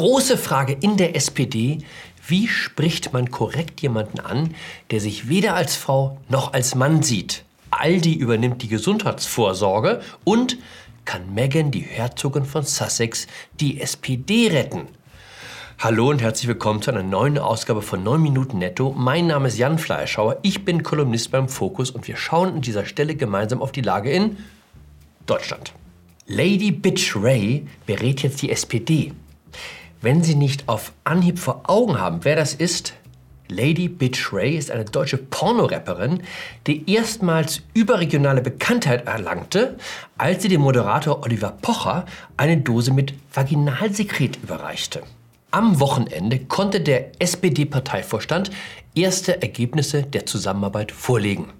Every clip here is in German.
große Frage in der SPD, wie spricht man korrekt jemanden an, der sich weder als Frau noch als Mann sieht? Aldi übernimmt die Gesundheitsvorsorge und kann Meghan, die Herzogin von Sussex, die SPD retten? Hallo und herzlich willkommen zu einer neuen Ausgabe von 9 Minuten Netto. Mein Name ist Jan Fleischhauer, ich bin Kolumnist beim Fokus und wir schauen an dieser Stelle gemeinsam auf die Lage in Deutschland. Lady Bitch Ray berät jetzt die SPD. Wenn Sie nicht auf Anhieb vor Augen haben, wer das ist, Lady Bitch Ray ist eine deutsche Pornorapperin, die erstmals überregionale Bekanntheit erlangte, als sie dem Moderator Oliver Pocher eine Dose mit Vaginalsekret überreichte. Am Wochenende konnte der SPD-Parteivorstand erste Ergebnisse der Zusammenarbeit vorlegen.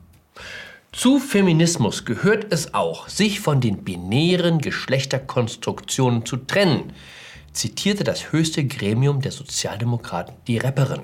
Zu Feminismus gehört es auch, sich von den binären Geschlechterkonstruktionen zu trennen, zitierte das höchste Gremium der Sozialdemokraten die Rapperin.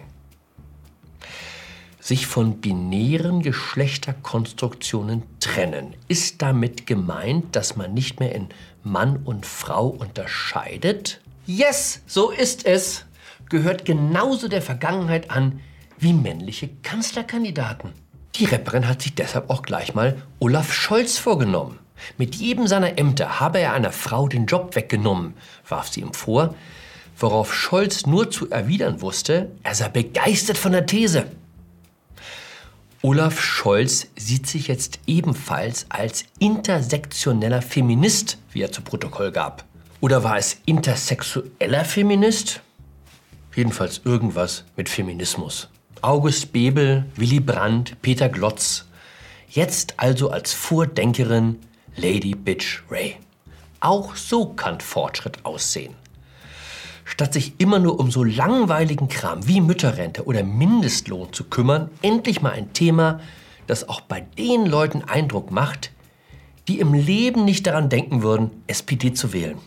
Sich von binären Geschlechterkonstruktionen trennen. Ist damit gemeint, dass man nicht mehr in Mann und Frau unterscheidet? Yes, so ist es. Gehört genauso der Vergangenheit an wie männliche Kanzlerkandidaten. Die Rapperin hat sich deshalb auch gleich mal Olaf Scholz vorgenommen. Mit jedem seiner Ämter habe er einer Frau den Job weggenommen, warf sie ihm vor, worauf Scholz nur zu erwidern wusste, er sei begeistert von der These. Olaf Scholz sieht sich jetzt ebenfalls als intersektioneller Feminist, wie er zu Protokoll gab. Oder war es intersexueller Feminist? Jedenfalls irgendwas mit Feminismus. August Bebel, Willy Brandt, Peter Glotz. Jetzt also als Vordenkerin Lady Bitch Ray. Auch so kann Fortschritt aussehen. Statt sich immer nur um so langweiligen Kram wie Mütterrente oder Mindestlohn zu kümmern, endlich mal ein Thema, das auch bei den Leuten Eindruck macht, die im Leben nicht daran denken würden, SPD zu wählen.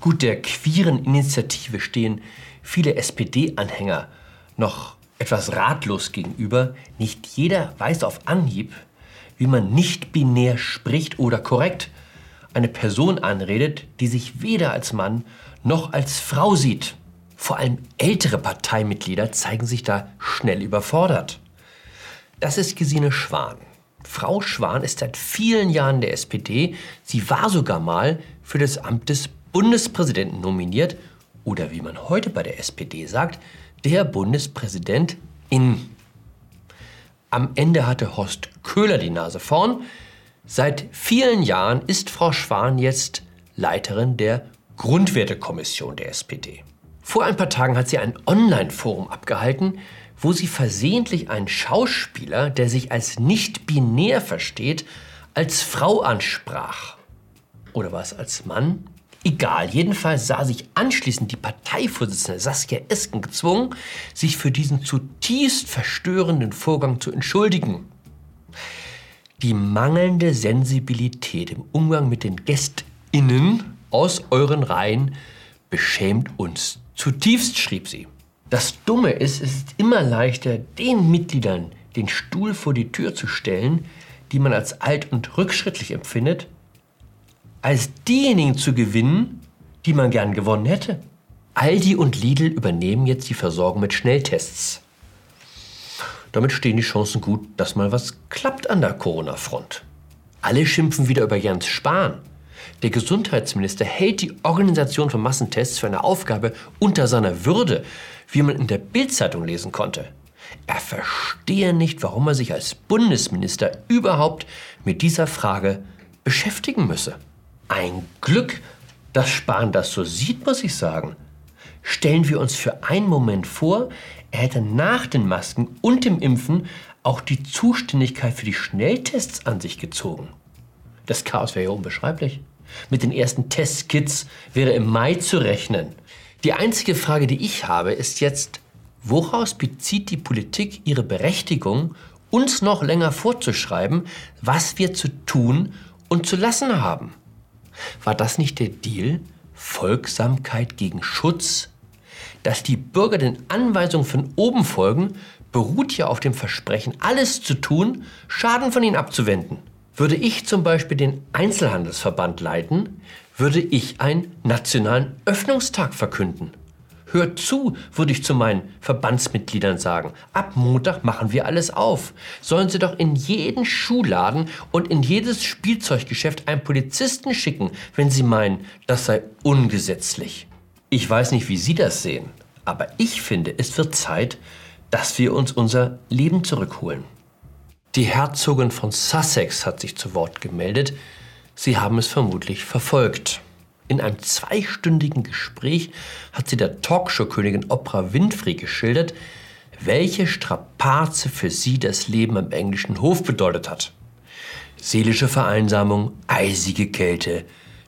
Gut, der queeren Initiative stehen viele SPD-Anhänger noch etwas ratlos gegenüber. Nicht jeder weiß auf Anhieb, wie man nicht binär spricht oder korrekt eine Person anredet, die sich weder als Mann noch als Frau sieht. Vor allem ältere Parteimitglieder zeigen sich da schnell überfordert. Das ist Gesine Schwan. Frau Schwan ist seit vielen Jahren der SPD. Sie war sogar mal für das Amt des Bundespräsidenten nominiert oder wie man heute bei der SPD sagt, der Bundespräsident in. Am Ende hatte Horst Köhler die Nase vorn. Seit vielen Jahren ist Frau Schwan jetzt Leiterin der Grundwertekommission der SPD. Vor ein paar Tagen hat sie ein Online-Forum abgehalten, wo sie versehentlich einen Schauspieler, der sich als nicht binär versteht, als Frau ansprach. Oder war es als Mann? Egal, jedenfalls sah sich anschließend die Parteivorsitzende Saskia Esken gezwungen, sich für diesen zutiefst verstörenden Vorgang zu entschuldigen. Die mangelnde Sensibilität im Umgang mit den GästInnen aus euren Reihen beschämt uns zutiefst, schrieb sie. Das Dumme ist, es ist immer leichter, den Mitgliedern den Stuhl vor die Tür zu stellen, die man als alt und rückschrittlich empfindet, als diejenigen zu gewinnen, die man gern gewonnen hätte. Aldi und Lidl übernehmen jetzt die Versorgung mit Schnelltests. Damit stehen die Chancen gut, dass mal was klappt an der Corona-Front. Alle schimpfen wieder über Jens Spahn. Der Gesundheitsminister hält die Organisation von Massentests für eine Aufgabe unter seiner Würde, wie man in der Bildzeitung lesen konnte. Er verstehe nicht, warum er sich als Bundesminister überhaupt mit dieser Frage beschäftigen müsse. Ein Glück, dass Spahn das so sieht, muss ich sagen. Stellen wir uns für einen Moment vor, er hätte nach den Masken und dem Impfen auch die Zuständigkeit für die Schnelltests an sich gezogen. Das Chaos wäre ja unbeschreiblich. Mit den ersten Testkits wäre im Mai zu rechnen. Die einzige Frage, die ich habe, ist jetzt, woraus bezieht die Politik ihre Berechtigung, uns noch länger vorzuschreiben, was wir zu tun und zu lassen haben? War das nicht der Deal? Folgsamkeit gegen Schutz? Dass die Bürger den Anweisungen von oben folgen, beruht ja auf dem Versprechen, alles zu tun, Schaden von ihnen abzuwenden. Würde ich zum Beispiel den Einzelhandelsverband leiten, würde ich einen nationalen Öffnungstag verkünden. Hört zu, würde ich zu meinen Verbandsmitgliedern sagen. Ab Montag machen wir alles auf. Sollen Sie doch in jeden Schuhladen und in jedes Spielzeuggeschäft einen Polizisten schicken, wenn Sie meinen, das sei ungesetzlich. Ich weiß nicht, wie Sie das sehen, aber ich finde, es wird Zeit, dass wir uns unser Leben zurückholen. Die Herzogin von Sussex hat sich zu Wort gemeldet. Sie haben es vermutlich verfolgt. In einem zweistündigen Gespräch hat sie der Talkshow-Königin Oprah Winfrey geschildert, welche Strapaze für sie das Leben am englischen Hof bedeutet hat. Seelische Vereinsamung, eisige Kälte,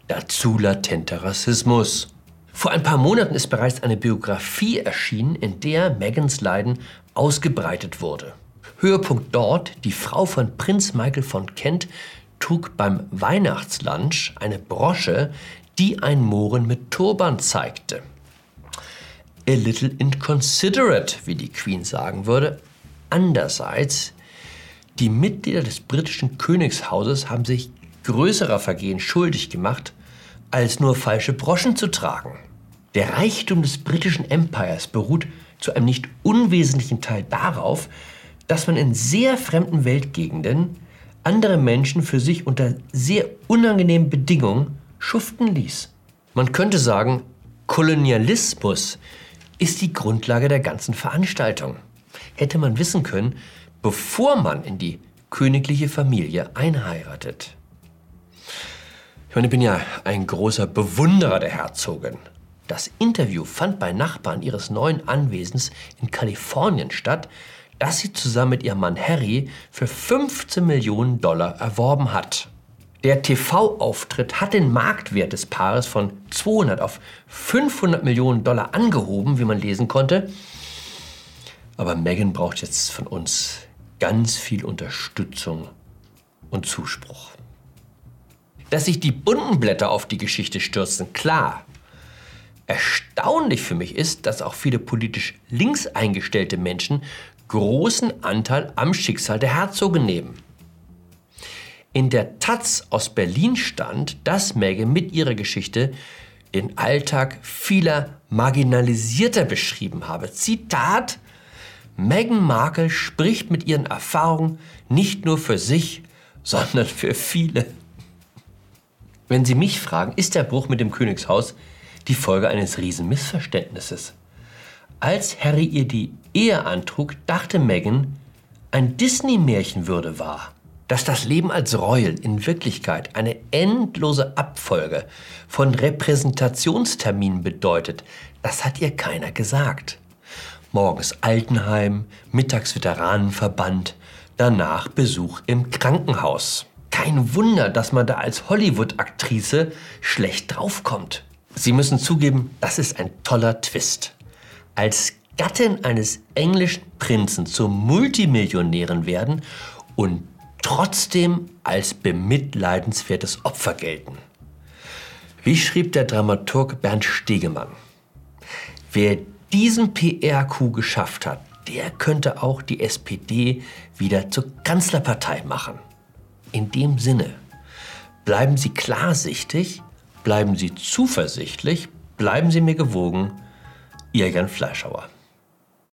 dazu latenter Rassismus. Vor ein paar Monaten ist bereits eine Biografie erschienen, in der Megans Leiden ausgebreitet wurde. Höhepunkt dort, die Frau von Prinz Michael von Kent trug beim Weihnachtslunch eine Brosche, die ein Mohren mit Turban zeigte. A little inconsiderate, wie die Queen sagen würde. Andererseits, die Mitglieder des britischen Königshauses haben sich größerer Vergehen schuldig gemacht, als nur falsche Broschen zu tragen. Der Reichtum des britischen Empires beruht zu einem nicht unwesentlichen Teil darauf, dass man in sehr fremden Weltgegenden andere Menschen für sich unter sehr unangenehmen Bedingungen schuften ließ. Man könnte sagen, Kolonialismus ist die Grundlage der ganzen Veranstaltung. Hätte man wissen können, bevor man in die königliche Familie einheiratet. Ich meine, ich bin ja ein großer Bewunderer der Herzogin. Das Interview fand bei Nachbarn ihres neuen Anwesens in Kalifornien statt, das sie zusammen mit ihrem Mann Harry für 15 Millionen Dollar erworben hat. Der TV-Auftritt hat den Marktwert des Paares von 200 auf 500 Millionen Dollar angehoben, wie man lesen konnte. Aber Meghan braucht jetzt von uns ganz viel Unterstützung und Zuspruch. Dass sich die bunten Blätter auf die Geschichte stürzen, klar. Erstaunlich für mich ist, dass auch viele politisch links eingestellte Menschen großen Anteil am Schicksal der Herzogin nehmen. In der Taz aus Berlin stand, dass Meghan mit ihrer Geschichte den Alltag vieler Marginalisierter beschrieben habe. Zitat: Meghan Markle spricht mit ihren Erfahrungen nicht nur für sich, sondern für viele. Wenn Sie mich fragen, ist der Bruch mit dem Königshaus die Folge eines Riesenmissverständnisses. Als Harry ihr die Ehe antrug, dachte Meghan, ein Disney-Märchen würde wahr dass das Leben als Royal in Wirklichkeit eine endlose Abfolge von Repräsentationsterminen bedeutet, das hat ihr keiner gesagt. Morgens Altenheim, mittags Veteranenverband, danach Besuch im Krankenhaus. Kein Wunder, dass man da als Hollywood-Aktrice schlecht draufkommt. Sie müssen zugeben, das ist ein toller Twist. Als Gattin eines englischen Prinzen zur Multimillionärin werden und trotzdem als bemitleidenswertes Opfer gelten. Wie schrieb der Dramaturg Bernd Stegemann? Wer diesen PR-Coup geschafft hat, der könnte auch die SPD wieder zur Kanzlerpartei machen. In dem Sinne, bleiben Sie klarsichtig, bleiben Sie zuversichtlich, bleiben Sie mir gewogen, Ihr Jan Fleischhauer.